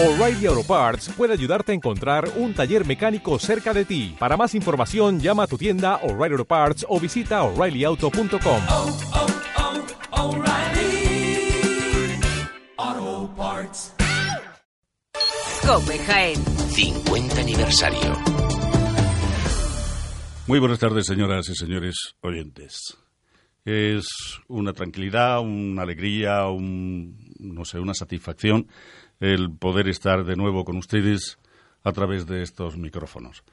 O'Reilly Auto Parts puede ayudarte a encontrar un taller mecánico cerca de ti. Para más información, llama a tu tienda O'Reilly Auto Parts o visita oreillyauto.com. oh, oh, O'Reilly Auto Parts. Cope Jaén. 50 aniversario. Muy buenas tardes, señoras y señores oyentes. Es una tranquilidad, una alegría, un, no sé, una satisfacción el poder estar de nuevo con ustedes a través de estos micrófonos.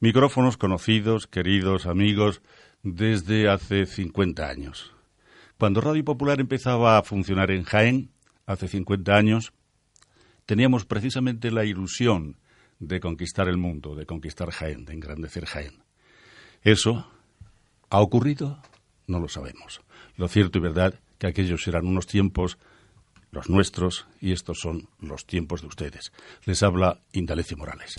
Micrófonos conocidos, queridos, amigos, desde hace 50 años. Cuando Radio Popular empezaba a funcionar en Jaén, hace 50 años, teníamos precisamente la ilusión de conquistar el mundo, de conquistar Jaén, de engrandecer Jaén. ¿Eso ha ocurrido? No lo sabemos. Lo cierto y verdad que aquellos eran unos tiempos los nuestros y estos son los tiempos de ustedes. Les habla Indalecio Morales.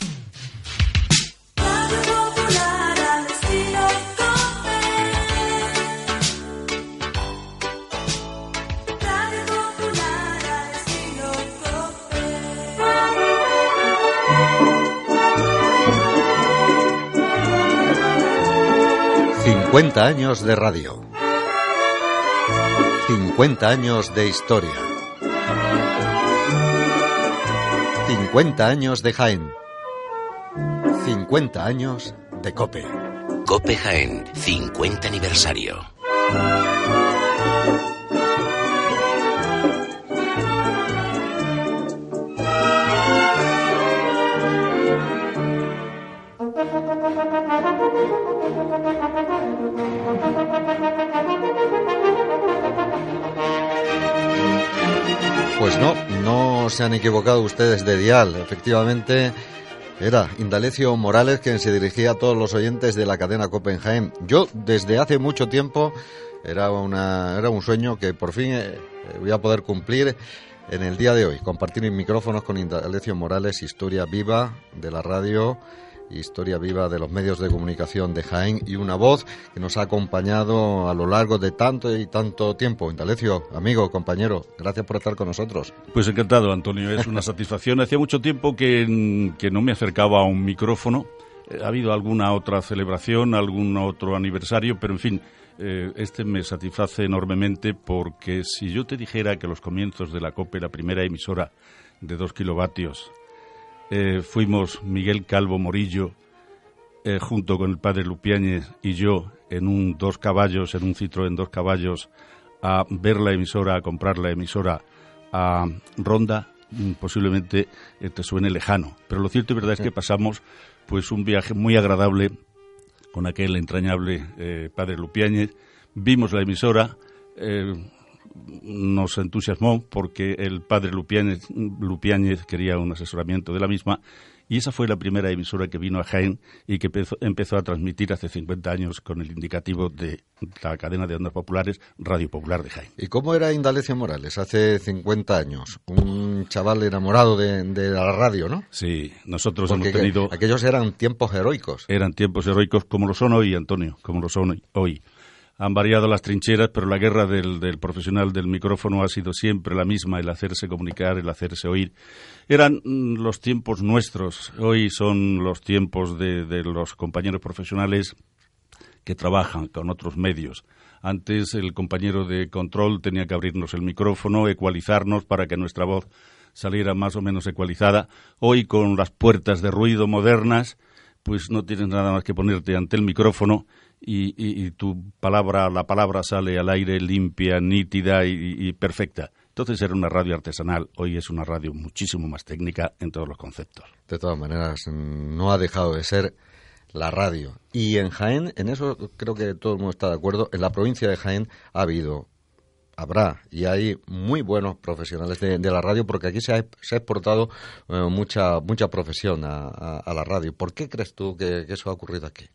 Cincuenta años de radio. 50 años de historia. 50 años de Jaén. 50 años de Cope. Cope Jaén, 50 aniversario. Se han equivocado ustedes de dial. Efectivamente, era Indalecio Morales quien se dirigía a todos los oyentes de la cadena Copenhagen. Yo, desde hace mucho tiempo, era, una, era un sueño que por fin eh, voy a poder cumplir en el día de hoy. Compartir micrófonos con Indalecio Morales, historia viva de la radio historia viva de los medios de comunicación de Jaén y una voz que nos ha acompañado a lo largo de tanto y tanto tiempo. Indalecio, amigo, compañero, gracias por estar con nosotros. Pues encantado, Antonio. Es una satisfacción. Hacía mucho tiempo que, que no me acercaba a un micrófono. Eh, Ha habido alguna otra celebración, algún otro aniversario, pero en fin, eh, este me satisface enormemente porque si yo te dijera que los comienzos de la COPE, la primera emisora de dos kilovatios, eh, fuimos Miguel Calvo Morillo, eh, junto con el padre Lupiáñez y yo, en un dos caballos, en un Citroën dos caballos, a ver la emisora, a comprar la emisora a Ronda, mm, posiblemente eh, te suene lejano. Pero lo cierto y verdad es que pasamos pues un viaje muy agradable con aquel entrañable padre Lupiáñez. Vimos la emisora, nos entusiasmó porque el padre Lupiáñez, Lupiáñez quería un asesoramiento de la misma y esa fue la primera emisora que vino a Jaén y que empezó, empezó, a transmitir hace 50 años con el indicativo de la cadena de ondas populares Radio Popular de Jaén. ¿Y cómo era Indalecio Morales hace 50 años? Un chaval enamorado de, de la radio, ¿no? Sí, nosotros Porque hemos tenido... que- aquellos eran tiempos heroicos. Eran tiempos heroicos como lo son hoy, Antonio, como lo son hoy. Han variado las trincheras, pero la guerra del, del profesional del micrófono ha sido siempre la misma, el hacerse comunicar, el hacerse oír. Eran mm, los tiempos nuestros, hoy son los tiempos de, de los compañeros profesionales que trabajan con otros medios. Antes el compañero de control tenía que abrirnos el micrófono, ecualizarnos para que nuestra voz saliera más o menos ecualizada. Hoy con las puertas de ruido modernas, pues no tienes nada más que ponerte ante el micrófono y, y- tu palabra, la palabra sale al aire limpia, nítida y, perfecta. Entonces era una radio artesanal, hoy es una radio muchísimo más técnica en todos los conceptos. De todas maneras, no ha dejado de ser la radio. Y en Jaén, en eso creo que todo el mundo está de acuerdo, en la provincia de Jaén ha habido, habrá y hay muy buenos profesionales de, la radio porque aquí se ha, exportado eh, mucha mucha profesión a, la radio. ¿Por qué crees tú que eso ha ocurrido aquí?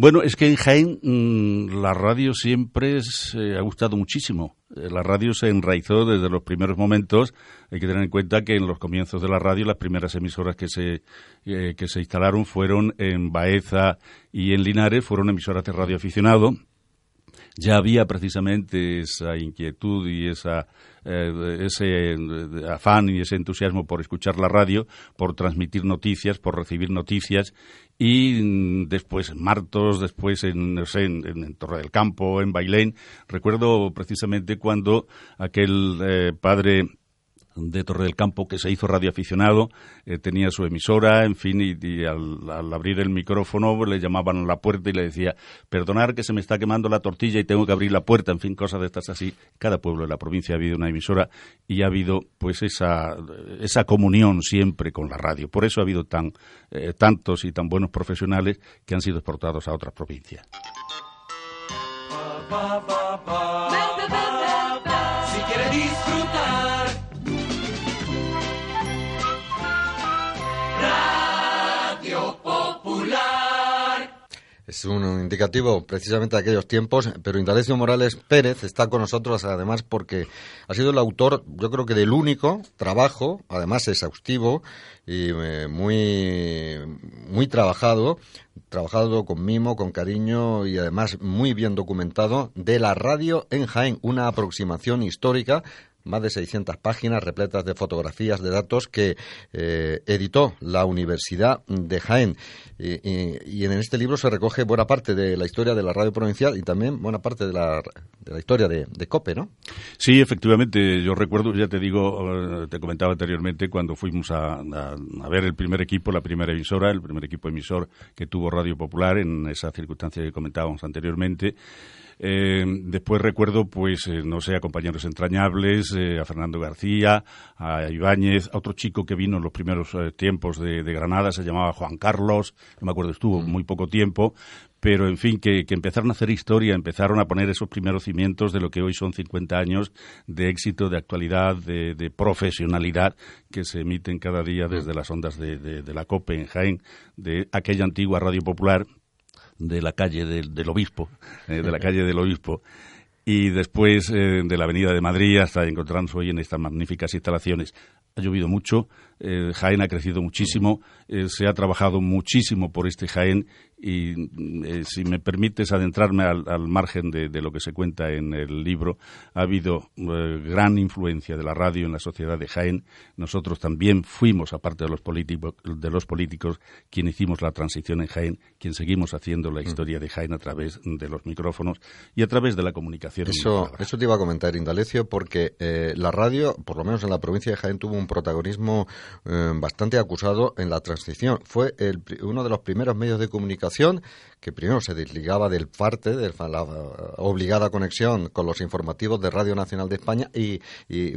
Bueno, es que en Jaén mm, la radio siempre se ha gustado muchísimo. Eh, La radio se enraizó desde los primeros momentos. Hay que tener en cuenta que en los comienzos de la radio las primeras emisoras que se, eh, que se instalaron fueron en Baeza y en Linares, fueron emisoras de radio aficionado ya había precisamente esa inquietud y esa, eh, ese afán y ese entusiasmo por escuchar la radio, por transmitir noticias, por recibir noticias y mm, después en Martos, después en, no sé, en, Torre del Campo, en Bailén. Recuerdo precisamente cuando aquel eh, padre de Torre del Campo que se hizo radioaficionado, eh, tenía su emisora, en fin, y, al, abrir el micrófono le llamaban a la puerta y le decía, perdonar que se me está quemando la tortilla y tengo que abrir la puerta, en fin, cosas de estas así. Cada pueblo de la provincia ha habido una emisora y ha habido pues esa, esa comunión siempre con la radio. Por eso ha habido tan, eh, tantos y tan buenos profesionales que han sido exportados a otras provincias. Es un indicativo precisamente de aquellos tiempos, pero Indalecio Morales Pérez está con nosotros además porque ha sido el autor, yo creo que del único trabajo, además exhaustivo y eh, muy, muy trabajado, trabajado con mimo, con cariño y además muy bien documentado de la radio en Jaén, una aproximación histórica más de 600 páginas repletas de fotografías, de datos que eh, editó la Universidad de Jaén. Y, en este libro se recoge buena parte de la historia de la radio provincial y también buena parte de la, de la historia de, COPE, ¿no? Sí, efectivamente. Yo recuerdo, ya te digo, eh, te comentaba anteriormente, cuando fuimos a, a ver el primer equipo, la primera emisora, el primer equipo emisor que tuvo Radio Popular en esa circunstancia que comentábamos anteriormente. Eh, después recuerdo, pues, eh, no sé, a compañeros entrañables, eh, a Fernando García, a Ibáñez, a otro chico que vino en los primeros tiempos de, Granada, se llamaba Juan Carlos, no me acuerdo, estuvo mm. muy poco tiempo, pero en fin, que, empezaron a hacer historia, empezaron a poner esos primeros cimientos de lo que hoy son 50 años de éxito, de actualidad, de, profesionalidad que se emiten cada día desde las ondas de, de, la COPE en Jaén, de aquella antigua radio popular de la calle del, obispo, eh, de la calle del obispo, y después eh, de la Avenida de Madrid hasta encontrarnos hoy en estas magníficas instalaciones. Ha llovido mucho, eh, Jaén ha crecido muchísimo, se ha trabajado muchísimo por este Jaén y eh, si me permites adentrarme al, margen de, lo que se cuenta en el libro, ha habido eh, gran influencia de la radio en la sociedad de Jaén. Nosotros también fuimos, aparte de los, políticos, de los políticos, quien hicimos la transición en Jaén, quien seguimos haciendo la mm. historia de Jaén a través de los micrófonos y a través de la comunicación. Eso, eso te iba a comentar, Indalecio, porque eh, la radio, por lo menos en la provincia de Jaén, tuvo un protagonismo bastante acusado en la transición. Fue el, uno de los primeros medios de comunicación que primero se desligaba del parte, de la obligada conexión con los informativos de Radio Nacional de España y,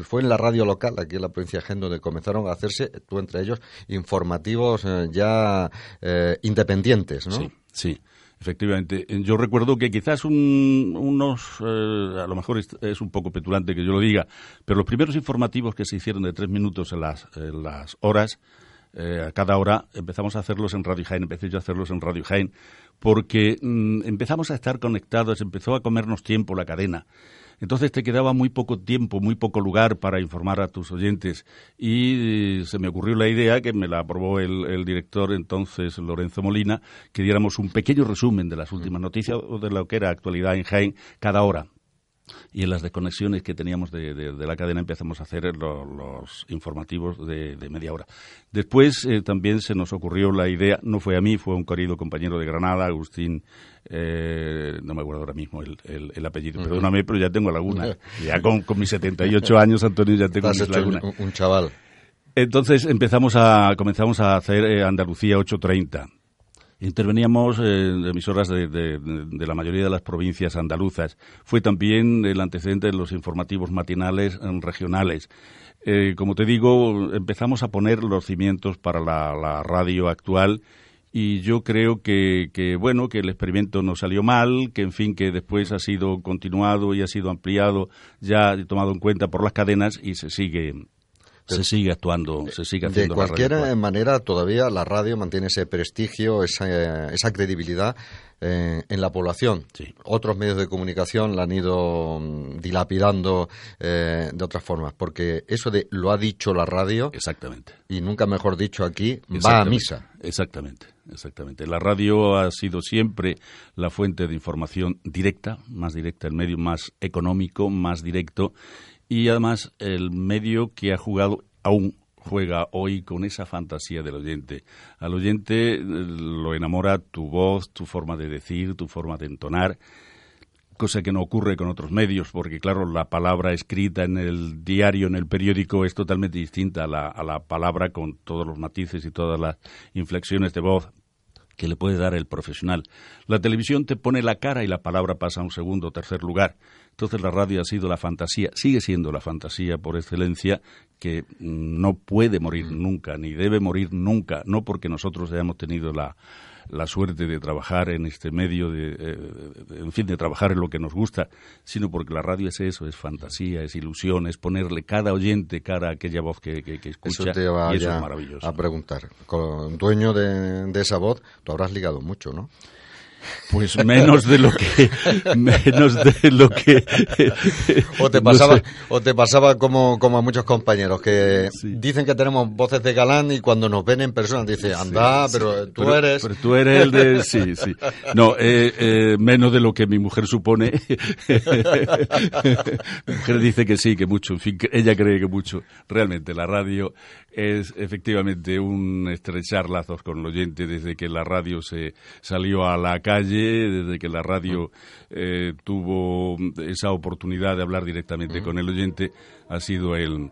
fue en la radio local, aquí en la provincia de Jaén, donde comenzaron a hacerse, tú entre ellos, informativos eh, ya eh, independientes, ¿no? Sí, sí. Efectivamente. Yo recuerdo que quizás unos, eh, a lo mejor es, un poco petulante que yo lo diga, pero los primeros informativos que se hicieron de tres minutos en las, en las horas eh, a cada hora empezamos a hacerlos en Radio Jaén, empecé yo a hacerlos en Radio Jaén, porque mm, empezamos a estar conectados, empezó a comernos tiempo la cadena. Entonces te quedaba muy poco tiempo, muy poco lugar para informar a tus oyentes. Y eh, se me ocurrió la idea, que me la aprobó el, el, director entonces, Lorenzo Molina, que diéramos un pequeño resumen de las últimas noticias o de lo que era actualidad en Jaén cada hora y en las desconexiones que teníamos de, la cadena empezamos a hacer los, informativos de, media hora. Después eh, también se nos ocurrió la idea, no fue a mí, fue a un querido compañero de Granada, Agustín, eh, no me acuerdo ahora mismo el, el, apellido, perdóname, pero ya tengo laguna. Ya con, con mis 78 años, Antonio, ya tengo mis laguna. Un, chaval. Entonces empezamos a, comenzamos a hacer eh, Andalucía 830 Interveníamos en emisoras de, la mayoría de las provincias andaluzas. Fue también el antecedente de los informativos matinales regionales. Eh, como te digo, empezamos a poner los cimientos para la, radio actual y yo creo que, bueno que el experimento no salió mal que en fin que después ha sido continuado y ha sido ampliado ya tomado en cuenta por las cadenas y se sigue se sigue actuando, se sigue haciendo. De cualquier manera, todavía la radio mantiene ese prestigio, esa, esa credibilidad eh, en la población. Otros medios de comunicación la han ido mm, dilapidando eh, de otras formas, porque eso de lo ha dicho la radio. Exactamente. Y nunca mejor dicho aquí, va a misa. Exactamente, exactamente. La radio ha sido siempre la fuente de información directa, más directa, el medio más económico, más directo y además el medio que ha jugado aún juega hoy con esa fantasía del oyente. Al oyente eh, lo enamora tu voz, tu forma de decir, tu forma de entonar, cosa que no ocurre con otros medios, porque claro, la palabra escrita en el diario, en el periódico, es totalmente distinta a la, a la palabra con todos los matices y todas las inflexiones de voz que le puede dar el profesional. La televisión te pone la cara y la palabra pasa a un segundo o tercer lugar. Entonces la radio ha sido la fantasía, sigue siendo la fantasía por excelencia que no puede morir mm. nunca, ni debe morir nunca, no porque nosotros hayamos tenido la, la suerte de trabajar en este medio, de, eh, en fin, de trabajar en lo que nos gusta, sino porque la radio es eso, es fantasía, es ilusión, es ponerle cada oyente cara a aquella voz que, que, escucha y eso es maravilloso. A preguntar, con dueño de, de esa voz, tú habrás ligado mucho, ¿no? Pues menos de lo que menos de lo que o te pasaba o te pasaba como, como a muchos compañeros que dicen que tenemos voces de galán y cuando nos ven en persona dicen anda pero tú eres pero tú eres el de sí sí. No eh, eh, menos de lo que mi mujer supone. Mi mujer dice que sí que mucho en fin ella cree que mucho. Realmente la radio es efectivamente un estrechar lazos con el oyente desde que la radio se salió a la calle, desde que la radio eh, tuvo esa oportunidad de hablar directamente con el oyente, ha sido el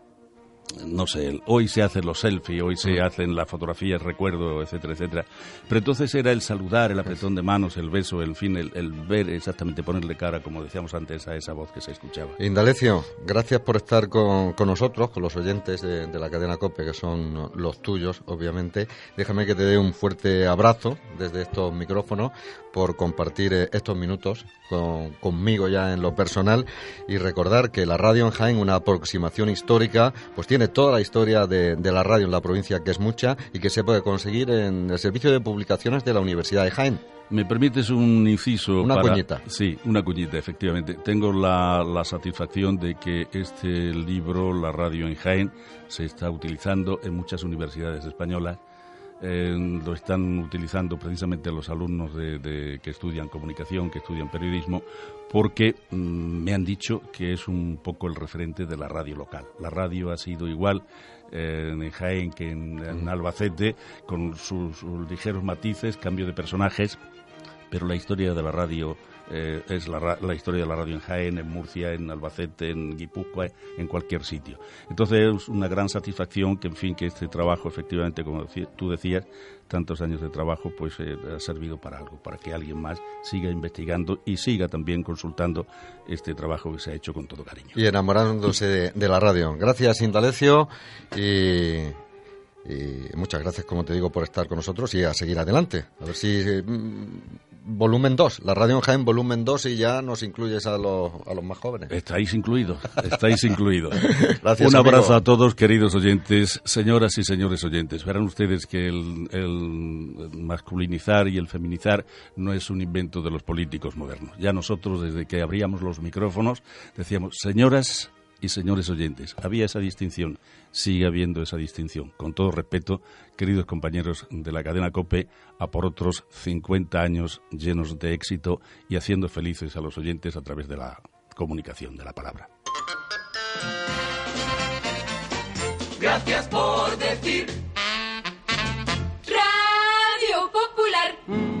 no sé, hoy se hacen los selfies, hoy se hacen las fotografías, recuerdo, etcétera, etcétera. Pero entonces era el saludar, el apretón de manos, el beso, el fin, el, ver exactamente, ponerle cara, como decíamos antes, a esa voz que se escuchaba. Indalecio, gracias por estar con, nosotros, con los oyentes de, la cadena COPE, que son los tuyos, obviamente. Déjame que te dé un fuerte abrazo desde estos micrófonos por compartir eh, estos minutos conmigo ya en lo personal y recordar que la radio en Jaén, una aproximación histórica, pues tiene toda la historia de, la radio en la provincia, que es mucha, y que se puede conseguir en el servicio de publicaciones de la Universidad de Jaén. ¿Me permites un inciso? Una cuñita. Sí, una cuñita, efectivamente. Tengo la, la, satisfacción de que este libro, La radio en Jaén, se está utilizando en muchas universidades españolas eh, lo están utilizando precisamente los alumnos de, que estudian comunicación, que estudian periodismo, porque mm, me han dicho que es un poco el referente de la radio local. La radio ha sido igual eh, en Jaén que en, Albacete, con sus ligeros matices, cambio de personajes, pero la historia de la radio eh, es la, la, historia de la radio en Jaén, en Murcia, en Albacete, en Guipúzcoa, en cualquier sitio. Entonces es una gran satisfacción que, en fin, que este trabajo, efectivamente, como tú decías, tantos años de trabajo, pues eh, ha servido para algo, para que alguien más siga investigando y siga también consultando este trabajo que se ha hecho con todo cariño. Y enamorándose de, la radio. Gracias, Indalecio, y y muchas gracias, como te digo, por estar con nosotros y a seguir adelante. A ver si mm, volumen 2, la radio en Jaén volumen 2 y ya nos incluyes a los, a los más jóvenes. Estáis incluidos, estáis incluidos. Un abrazo a todos, queridos oyentes, señoras y señores oyentes. Verán ustedes que el, el masculinizar y el feminizar no es un invento de los políticos modernos. Ya nosotros, desde que abríamos los micrófonos, decíamos, señoras y señores oyentes. Había esa distinción, sigue habiendo esa distinción. Con todo respeto, queridos compañeros de la cadena COPE, a por otros 50 años llenos de éxito y haciendo felices a los oyentes a través de la comunicación, de la palabra. Gracias por decir Radio Popular.